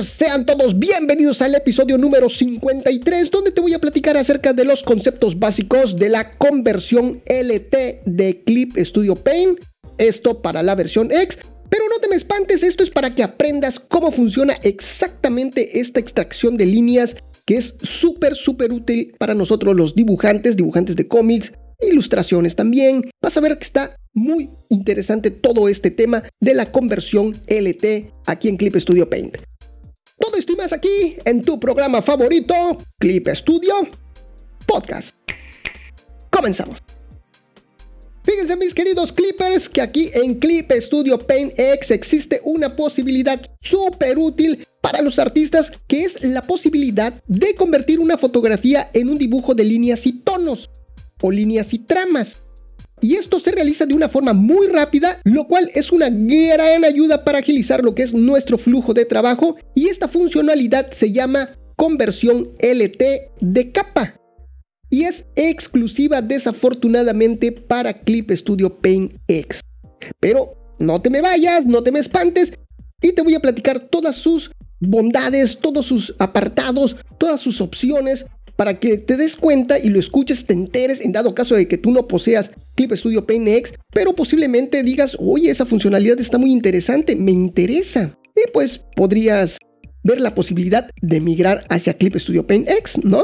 Sean todos bienvenidos al episodio número 53, donde te voy a platicar acerca de los conceptos básicos de la conversión LT de Clip Studio Paint. Esto para la versión X, pero no te me espantes, esto es para que aprendas cómo funciona exactamente esta extracción de líneas que es súper, súper útil para nosotros los dibujantes, dibujantes de cómics, ilustraciones también. Vas a ver que está muy interesante todo este tema de la conversión LT aquí en Clip Studio Paint. Todo esto y aquí en tu programa favorito, Clip Studio Podcast. Comenzamos. Fíjense mis queridos clippers que aquí en Clip Studio Paint X existe una posibilidad súper útil para los artistas que es la posibilidad de convertir una fotografía en un dibujo de líneas y tonos o líneas y tramas y esto se realiza de una forma muy rápida, lo cual es una gran ayuda para agilizar lo que es nuestro flujo de trabajo y esta funcionalidad se llama conversión LT de capa y es exclusiva desafortunadamente para Clip Studio Paint X. Pero no te me vayas, no te me espantes y te voy a platicar todas sus bondades, todos sus apartados, todas sus opciones para que te des cuenta y lo escuches, te enteres en dado caso de que tú no poseas Clip Studio Paint X, pero posiblemente digas, oye, esa funcionalidad está muy interesante, me interesa. Y pues podrías ver la posibilidad de migrar hacia Clip Studio Paint X, ¿no?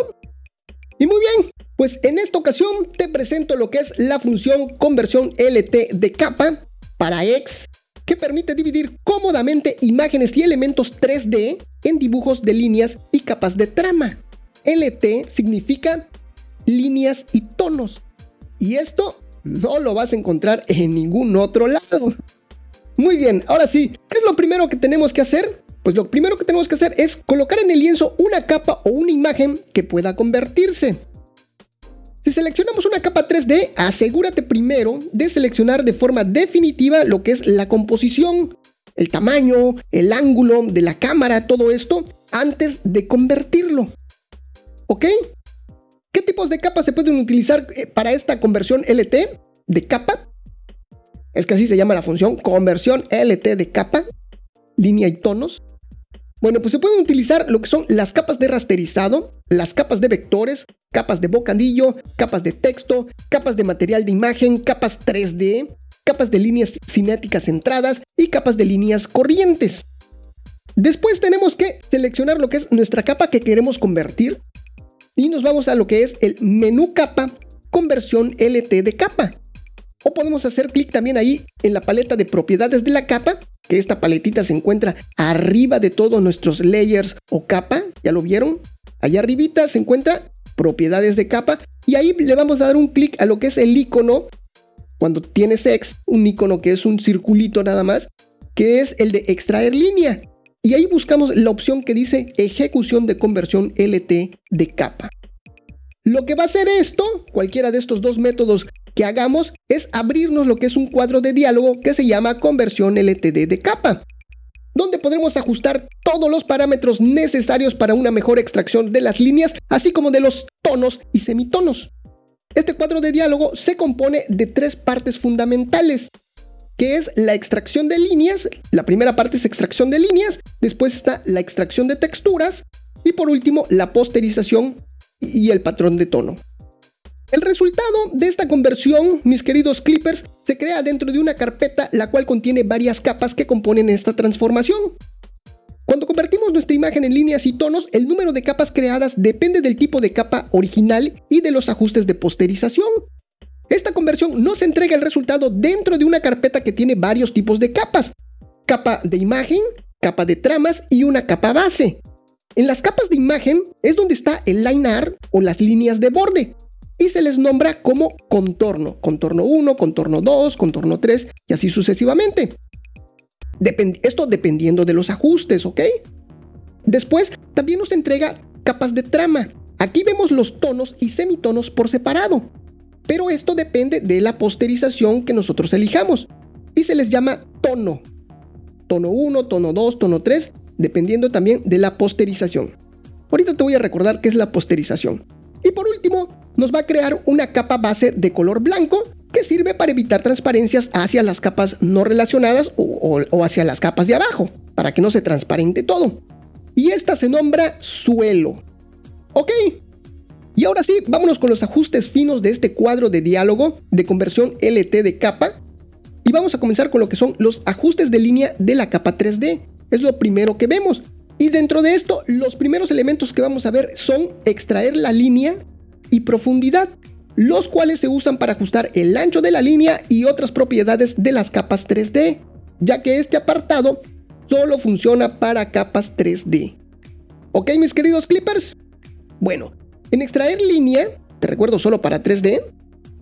Y muy bien, pues en esta ocasión te presento lo que es la función conversión LT de capa para X, que permite dividir cómodamente imágenes y elementos 3D en dibujos de líneas y capas de trama. LT significa líneas y tonos. Y esto no lo vas a encontrar en ningún otro lado. Muy bien, ahora sí, ¿qué es lo primero que tenemos que hacer? Pues lo primero que tenemos que hacer es colocar en el lienzo una capa o una imagen que pueda convertirse. Si seleccionamos una capa 3D, asegúrate primero de seleccionar de forma definitiva lo que es la composición, el tamaño, el ángulo de la cámara, todo esto, antes de convertirlo. ¿Ok? ¿Qué tipos de capas se pueden utilizar eh, para esta conversión LT de capa? Es que así se llama la función, conversión LT de capa, línea y tonos. Bueno, pues se pueden utilizar lo que son las capas de rasterizado, las capas de vectores, capas de bocadillo, capas de texto, capas de material de imagen, capas 3D, capas de líneas cinéticas centradas y capas de líneas corrientes. Después tenemos que seleccionar lo que es nuestra capa que queremos convertir y nos vamos a lo que es el menú capa conversión LT de capa. O podemos hacer clic también ahí en la paleta de propiedades de la capa, que esta paletita se encuentra arriba de todos nuestros layers o capa, ¿ya lo vieron? Allá arribita se encuentra propiedades de capa y ahí le vamos a dar un clic a lo que es el icono cuando tienes X, un icono que es un circulito nada más, que es el de extraer línea y ahí buscamos la opción que dice ejecución de conversión LT de capa. Lo que va a hacer esto, cualquiera de estos dos métodos que hagamos, es abrirnos lo que es un cuadro de diálogo que se llama conversión LTD de capa, donde podremos ajustar todos los parámetros necesarios para una mejor extracción de las líneas, así como de los tonos y semitonos. Este cuadro de diálogo se compone de tres partes fundamentales que es la extracción de líneas. La primera parte es extracción de líneas, después está la extracción de texturas y por último la posterización y el patrón de tono. El resultado de esta conversión, mis queridos clippers, se crea dentro de una carpeta la cual contiene varias capas que componen esta transformación. Cuando convertimos nuestra imagen en líneas y tonos, el número de capas creadas depende del tipo de capa original y de los ajustes de posterización. Esta conversión nos entrega el resultado dentro de una carpeta que tiene varios tipos de capas. Capa de imagen, capa de tramas y una capa base. En las capas de imagen es donde está el line art o las líneas de borde y se les nombra como contorno. Contorno 1, contorno 2, contorno 3 y así sucesivamente. esto dependiendo de los ajustes, ¿ok? Después también nos entrega capas de trama. Aquí vemos los tonos y semitonos por separado pero esto depende de la posterización que nosotros elijamos y se les llama tono. Tono 1, tono 2, tono 3, dependiendo también de la posterización. Ahorita te voy a recordar qué es la posterización. Y por último, nos va a crear una capa base de color blanco que sirve para evitar transparencias hacia las capas no relacionadas o, hacia las capas de abajo, para que no se transparente todo. y esta se nombra suelo. ¿Ok? Y ahora sí, vámonos con los ajustes finos de este cuadro de diálogo de conversión LT de capa. Y vamos a comenzar con lo que son los ajustes de línea de la capa 3D. Es lo primero que vemos. Y dentro de esto, los primeros elementos que vamos a ver son extraer la línea y profundidad, los cuales se usan para ajustar el ancho de la línea y otras propiedades de las capas 3D, ya que este apartado solo funciona para capas 3D. ¿Ok, mis queridos clippers? Bueno, en extraer línea, te recuerdo solo para 3D,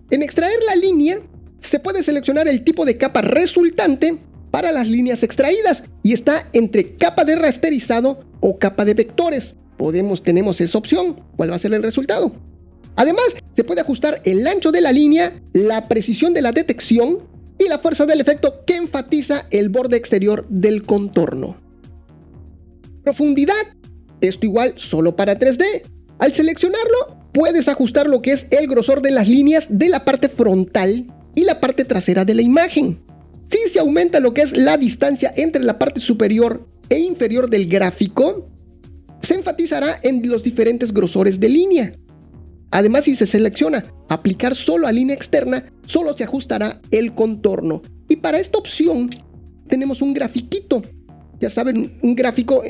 en extraer la línea se puede seleccionar el tipo de capa resultante para las líneas extraídas y está entre capa de rasterizado o capa de vectores. Podemos, tenemos esa opción. ¿Cuál va a ser el resultado? Además, se puede ajustar el ancho de la línea, la precisión de la detección y la fuerza del efecto que enfatiza el borde exterior del contorno. Profundidad. Esto igual solo para 3D. Al seleccionarlo, puedes ajustar lo que es el grosor de las líneas de la parte frontal y la parte trasera de la imagen. Si se aumenta lo que es la distancia entre la parte superior e inferior del gráfico, se enfatizará en los diferentes grosores de línea. Además, si se selecciona aplicar solo a línea externa, solo se ajustará el contorno. Y para esta opción tenemos un grafiquito. Ya saben, un gráfico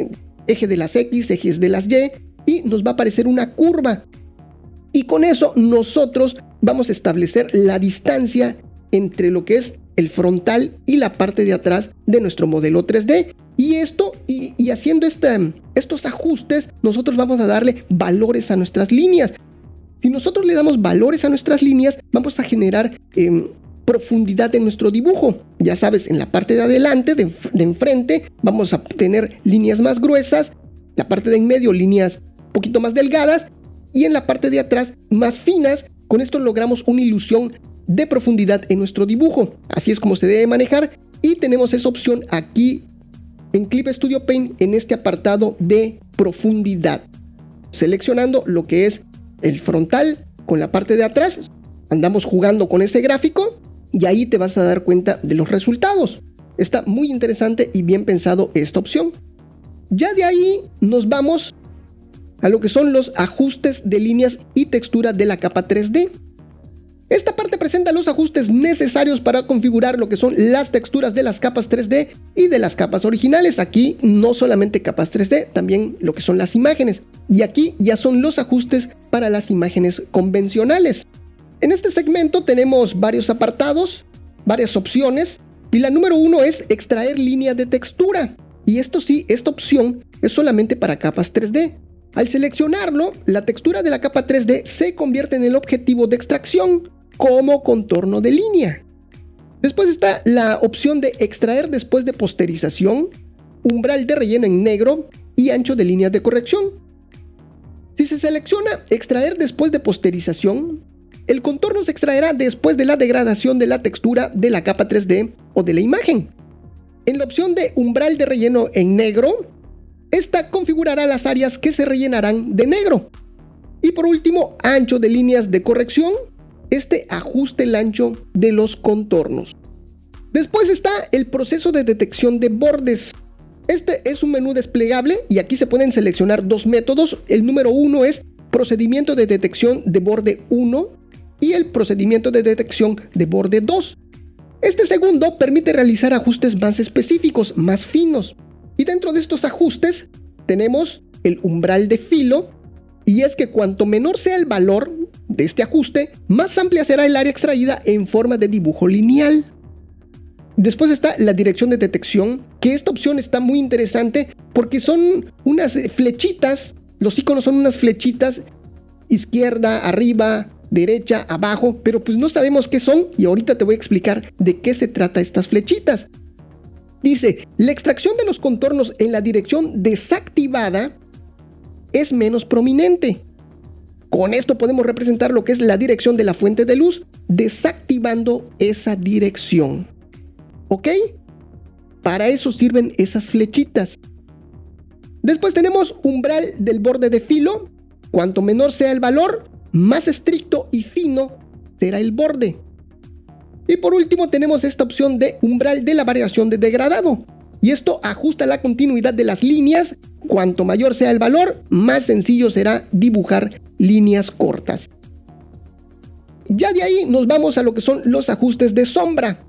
eje de las X, ejes de las Y, y nos va a aparecer una curva. Y con eso nosotros vamos a establecer la distancia entre lo que es el frontal y la parte de atrás de nuestro modelo 3D. Y esto, y, haciendo estos ajustes, nosotros vamos a darle valores a nuestras líneas. Si nosotros le damos valores a nuestras líneas, vamos a generar em, profundidad en nuestro dibujo. Ya sabes, en la parte de adelante, de, de enfrente, vamos a tener líneas más gruesas, la parte de en medio líneas poquito más delgadas y en la parte de atrás más finas. Con esto logramos una ilusión de profundidad en nuestro dibujo. Así es como se debe manejar y tenemos esa opción aquí en Clip Studio Paint en este apartado de profundidad. Seleccionando lo que es el frontal con la parte de atrás, andamos jugando con ese gráfico y ahí te vas a dar cuenta de los resultados. Está muy interesante y bien pensado esta opción. Ya de ahí nos vamos a lo que son los ajustes de líneas y textura de la capa 3D. Esta parte presenta los ajustes necesarios para configurar lo que son las texturas de las capas 3D y de las capas originales. Aquí no solamente capas 3D, también lo que son las imágenes. Y aquí ya son los ajustes para las imágenes convencionales. En este segmento tenemos varios apartados, varias opciones. Y la número uno es extraer línea de textura. Y esto sí, esta opción es solamente para capas 3D. Al seleccionarlo, la textura de la capa 3D se convierte en el objetivo de extracción como contorno de línea. Después está la opción de extraer después de posterización, umbral de relleno en negro y ancho de línea de corrección. Si se selecciona extraer después de posterización, el contorno se extraerá después de la degradación de la textura de la capa 3D o de la imagen. En la opción de umbral de relleno en negro, esta configurará las áreas que se rellenarán de negro. Y por último, ancho de líneas de corrección este ajuste el ancho de los contornos. Después está el proceso de detección de bordes. Este es un menú desplegable y aquí se pueden seleccionar dos métodos. El número uno es procedimiento de detección de borde 1 y el procedimiento de detección de borde 2. Este segundo permite realizar ajustes más específicos, más finos. Y dentro de estos ajustes tenemos el umbral de filo, y es que cuanto menor sea el valor de este ajuste, más amplia será el área extraída en forma de dibujo lineal. Después está la dirección de detección, que esta opción está muy interesante porque son unas flechitas, los iconos son unas flechitas izquierda, arriba, derecha, abajo, pero pues no sabemos qué son y ahorita te voy a explicar de qué se trata estas flechitas. Dice, la extracción de los contornos en la dirección desactivada es menos prominente. Con esto podemos representar lo que es la dirección de la fuente de luz, desactivando esa dirección. ¿Ok? Para eso sirven esas flechitas. Después tenemos umbral del borde de filo. Cuanto menor sea el valor, más estricto y fino será el borde. Y por último tenemos esta opción de umbral de la variación de degradado. Y esto ajusta la continuidad de las líneas Cuanto mayor sea el valor, más sencillo será dibujar líneas cortas. Ya de ahí nos vamos a lo que son los ajustes de sombra.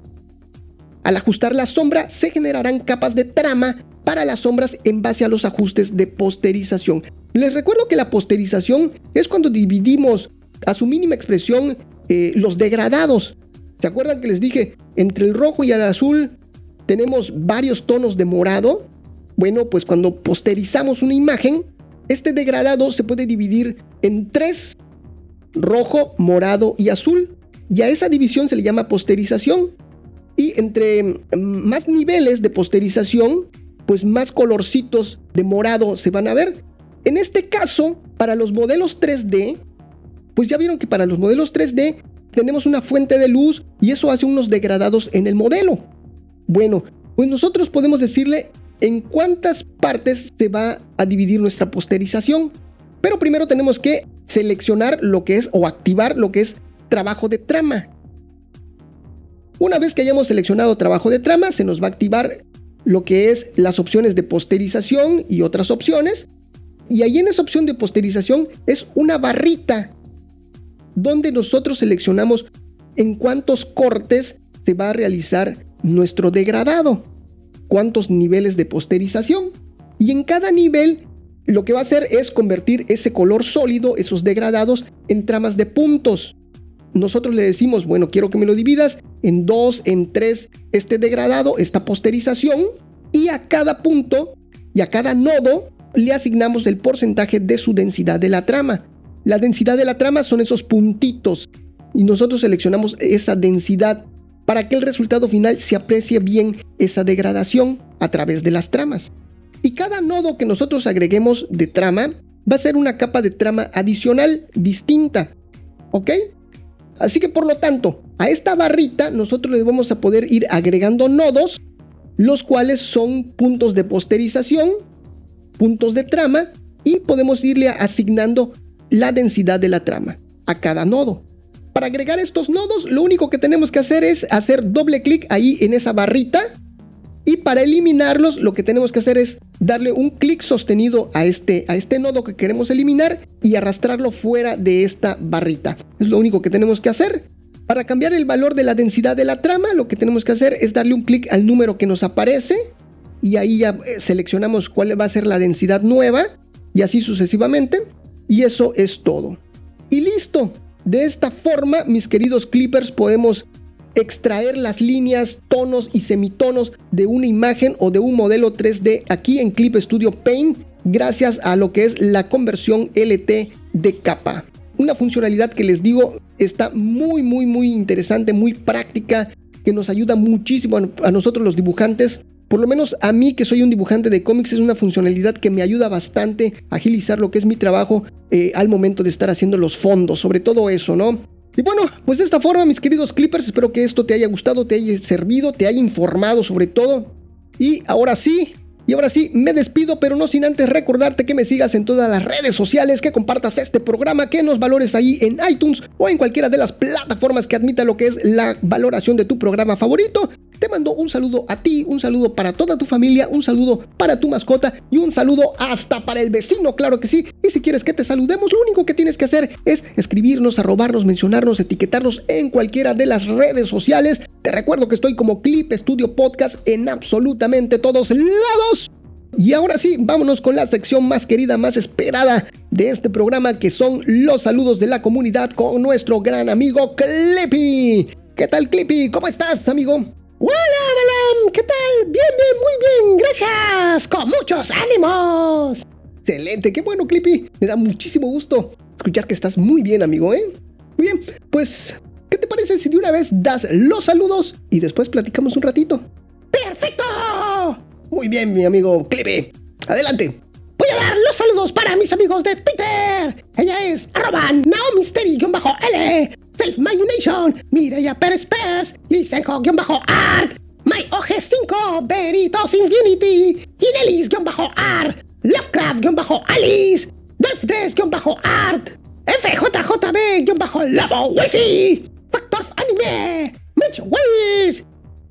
Al ajustar la sombra se generarán capas de trama para las sombras en base a los ajustes de posterización. Les recuerdo que la posterización es cuando dividimos a su mínima expresión eh, los degradados. ¿Se acuerdan que les dije? Entre el rojo y el azul tenemos varios tonos de morado. Bueno, pues cuando posterizamos una imagen, este degradado se puede dividir en tres, rojo, morado y azul. Y a esa división se le llama posterización. Y entre mm, más niveles de posterización, pues más colorcitos de morado se van a ver. En este caso, para los modelos 3D, pues ya vieron que para los modelos 3D tenemos una fuente de luz y eso hace unos degradados en el modelo. Bueno, pues nosotros podemos decirle en cuántas partes se va a dividir nuestra posterización. Pero primero tenemos que seleccionar lo que es o activar lo que es trabajo de trama. Una vez que hayamos seleccionado trabajo de trama, se nos va a activar lo que es las opciones de posterización y otras opciones. Y ahí en esa opción de posterización es una barrita donde nosotros seleccionamos en cuántos cortes se va a realizar nuestro degradado, cuántos niveles de posterización. Y en cada nivel lo que va a hacer es convertir ese color sólido, esos degradados, en tramas de puntos. Nosotros le decimos, bueno, quiero que me lo dividas en dos, en tres, este degradado, esta posterización, y a cada punto y a cada nodo le asignamos el porcentaje de su densidad de la trama. La densidad de la trama son esos puntitos y nosotros seleccionamos esa densidad para que el resultado final se aprecie bien esa degradación a través de las tramas. Y cada nodo que nosotros agreguemos de trama va a ser una capa de trama adicional distinta. ¿Ok? Así que por lo tanto, a esta barrita nosotros le vamos a poder ir agregando nodos, los cuales son puntos de posterización, puntos de trama, y podemos irle asignando la densidad de la trama a cada nodo. Para agregar estos nodos, lo único que tenemos que hacer es hacer doble clic ahí en esa barrita. Y para eliminarlos, lo que tenemos que hacer es darle un clic sostenido a este, a este nodo que queremos eliminar y arrastrarlo fuera de esta barrita. Es lo único que tenemos que hacer. Para cambiar el valor de la densidad de la trama, lo que tenemos que hacer es darle un clic al número que nos aparece y ahí ya eh, seleccionamos cuál va a ser la densidad nueva y así sucesivamente. Y eso es todo. Y listo. De esta forma, mis queridos clippers, podemos extraer las líneas, tonos y semitonos de una imagen o de un modelo 3D aquí en Clip Studio Paint gracias a lo que es la conversión LT de capa. Una funcionalidad que les digo está muy muy muy interesante, muy práctica, que nos ayuda muchísimo a, nosotros los dibujantes por lo menos a mí que soy un dibujante de cómics es una funcionalidad que me ayuda bastante a agilizar lo que es mi trabajo eh, al momento de estar haciendo los fondos, sobre todo eso, ¿no? Y bueno, pues de esta forma, mis queridos clippers, espero que esto te haya gustado, te haya servido, te haya informado sobre todo. Y ahora sí, y ahora sí, me despido, pero no sin antes recordarte que me sigas en todas las redes sociales, que compartas este programa, que nos valores ahí en iTunes o en cualquiera de las plataformas que admita lo que es la valoración de tu programa favorito. Te mando un saludo a ti, un saludo para toda tu familia, un saludo para tu mascota y un saludo hasta para el vecino, claro que sí. Y si quieres que te saludemos, lo único que tienes que hacer es escribirnos, arrobarnos, mencionarnos, etiquetarnos en cualquiera de las redes sociales. Te recuerdo que estoy como Clip Studio Podcast en absolutamente todos lados. Y ahora sí, vámonos con la sección más querida, más esperada de este programa, que son los saludos de la comunidad con nuestro gran amigo Clippy. ¿Qué tal, Clippy? ¿Cómo estás, amigo? Hola, Balam, ¿qué tal? Bien, bien, muy bien, gracias, con muchos ánimos. Excelente, qué bueno, Clippy. Me da muchísimo gusto escuchar que estás muy bien, amigo, ¿eh? Muy bien, pues, ¿qué te parece si de una vez das los saludos y después platicamos un ratito? ¡Perfecto! Muy bien, mi amigo Clippy. Adelante. Voy a dar los saludos para mis amigos de Twitter. Ella es arroba naomisteri-l, Self Nation, Mireya Pérez Pérez, Lisenjo-art, MyOG5, Veritos Infinity, Inelis-art, Lovecraft-alice, Dolph3-art, FJJB-labo Wifi, Factor Anime, Mitch Willis,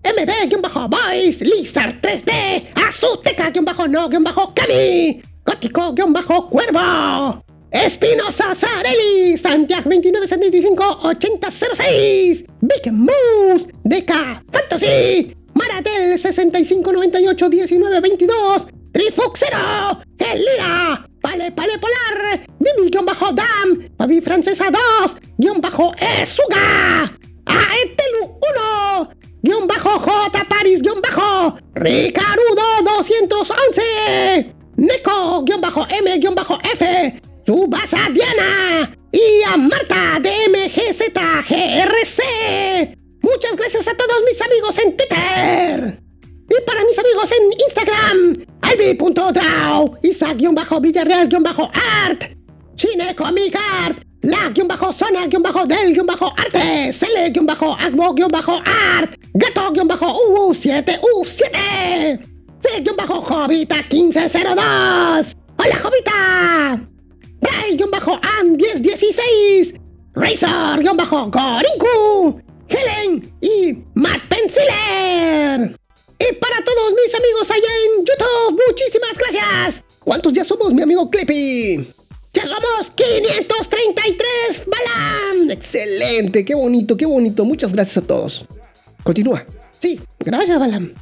MD-Boys, Lizard 3D, Azuteca-No-Kami, Mágico-Cuervo. Espinosa Sarelli, Santiago 2975-8006, Big Moose, Deca Fantasy, Maratel 6598-1922, Trifuxero, Elira, Pale Pale Polar, Dimi-Dam, Pavi Francesa 2, guion bajo Esuga, Aetelu 1, guion bajo J. Paris, guion bajo. Ricarudo 211, Neko, guion bajo M, guion bajo F, Subasa Diana. Y a Marta de MGZGRC. Muchas gracias a todos mis amigos en Twitter. Y para mis amigos en Instagram, albi.draw, Isaac-Villarreal-Art, Chine-Comic-Art, La-Zona-Del-Arte, Cele-Agbo-Art, Gato-UU7U7, C-Jovita1502. ¡Hola, Jovita! Bray-An1016, Razor-Gorinku, Helen y Matt Penciler. Y para todos mis amigos allá en YouTube, muchísimas gracias. ¿Cuántos ya somos, mi amigo Clippy? Somos 533, Balam. Excelente, qué bonito, qué bonito. Muchas gracias a todos. Continúa. Sí, gracias, Balam.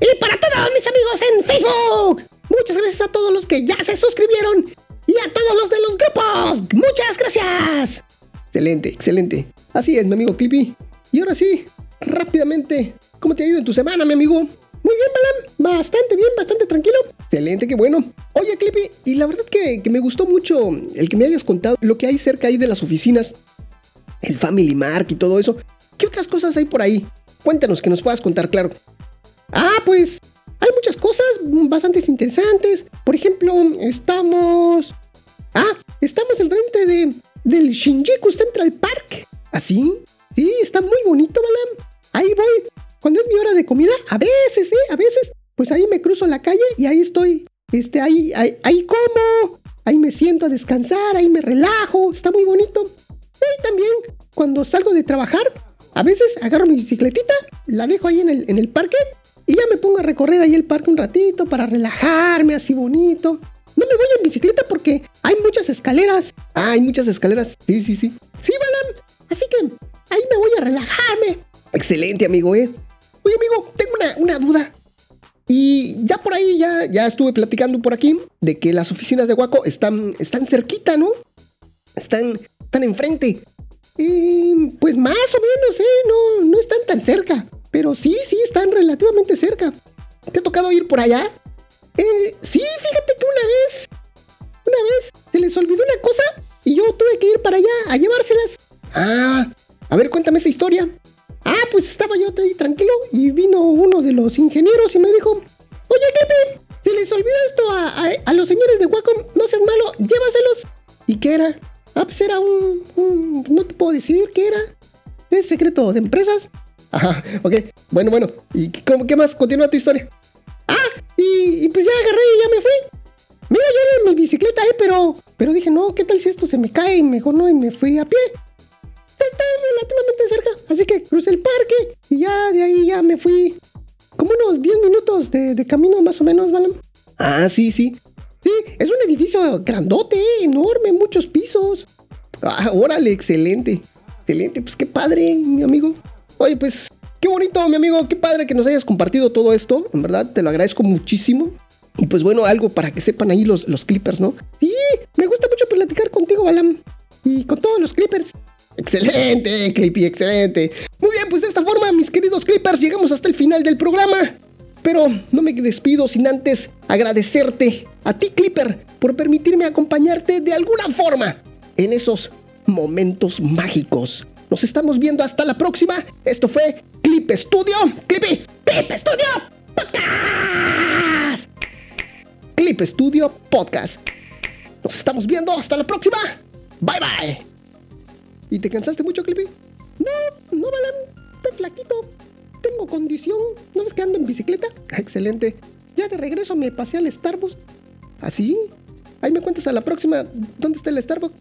Y para todos mis amigos en Facebook, muchas gracias a todos los que ya se suscribieron y a todos los de los grupos. Muchas gracias. Excelente, excelente. Así es, mi amigo Clippy. Y ahora sí, rápidamente, ¿cómo te ha ido en tu semana, mi amigo? Muy bien, Balam. Bastante bien, bastante tranquilo. Excelente, qué bueno. Oye, Clippy, y la verdad que, que, me gustó mucho el que me hayas contado lo que hay cerca ahí de las oficinas, el Family Mark y todo eso. ¿Qué otras cosas hay por ahí? Cuéntanos, que nos puedas contar, claro. Ah, pues hay muchas cosas bastante interesantes. Por ejemplo, estamos... Ah, estamos enfrente de, del Shinjuku Central Park. ¿Así? ¿Ah, sí, está muy bonito, Balam. Ahí voy. Cuando es mi hora de comida, a veces, ¿eh? A veces, pues ahí me cruzo la calle y ahí estoy. Este, ahí, ahí, ahí como. Ahí me siento a descansar, ahí me relajo. Está muy bonito. Y también, cuando salgo de trabajar, a veces agarro mi bicicletita, la dejo ahí en el, en el parque y ya me pongo a recorrer ahí el parque un ratito para relajarme así bonito. No me voy en bicicleta porque hay muchas escaleras. Ah, hay muchas escaleras. Sí, sí, sí. Sí, Balan. Así que ahí me voy a relajarme. Excelente, amigo, ¿eh? Oye, amigo, tengo una, una duda. Y ya por ahí, ya, ya estuve platicando por aquí de que las oficinas de Waco están, están cerquita, ¿no? Están, están enfrente. Y pues más o menos, ¿eh? No, no están tan cerca. Pero sí, sí, están relativamente cerca. ¿Te ha tocado ir por allá? Eh, sí, fíjate que una vez, una vez se les olvidó una cosa y yo tuve que ir para allá a llevárselas. Ah, a ver, cuéntame esa historia. Ah, pues estaba yo ahí tranquilo y vino uno de los ingenieros y me dijo, oye, Kepe, se les olvidó esto a, los señores de Wacom, no seas malo, llévaselos. ¿Y qué era? Ah, pues era un, no te puedo decir qué era. Es secreto de empresas. Ajá, ok. Bueno, bueno. ¿Y cómo, qué más? Continúa tu historia. Ah, y, pues ya agarré y ya me fui. Mira, yo en mi bicicleta, eh, pero, pero dije, no, ¿qué tal si esto se me cae? Mejor no, y me fui a pie. Está relativamente cerca, así que crucé el parque y ya de ahí ya me fui como unos 10 minutos de, de camino más o menos, ¿vale? Ah, sí, sí. Sí, es un edificio grandote, enorme, muchos pisos. Ah, órale, excelente. Excelente, pues qué padre, mi amigo. Oye, pues qué bonito, mi amigo, qué padre que nos hayas compartido todo esto. En verdad, te lo agradezco muchísimo. Y pues bueno, algo para que sepan ahí los, los clippers, ¿no? Sí, me gusta mucho platicar contigo, Balam. Excelente, Clippy, excelente. Muy bien, pues de esta forma, mis queridos clippers, llegamos hasta el final del programa. Pero no me despido sin antes agradecerte a ti, Clipper, por permitirme acompañarte de alguna forma en esos momentos mágicos. Nos estamos viendo hasta la próxima. Esto fue Clip Studio. Clippy. Clip Studio Podcast. Clip Studio Podcast. Nos estamos viendo hasta la próxima. Bye bye. ¿Y te cansaste mucho, Clippy? No, no, Balan. Estoy flaquito. Tengo condición. ¿No ves que ando en bicicleta? Excelente. Ya de regreso me pasé al Starbucks. ¿Así? ¿Ah, Ahí me cuentas a la próxima. ¿Dónde está el Starbucks?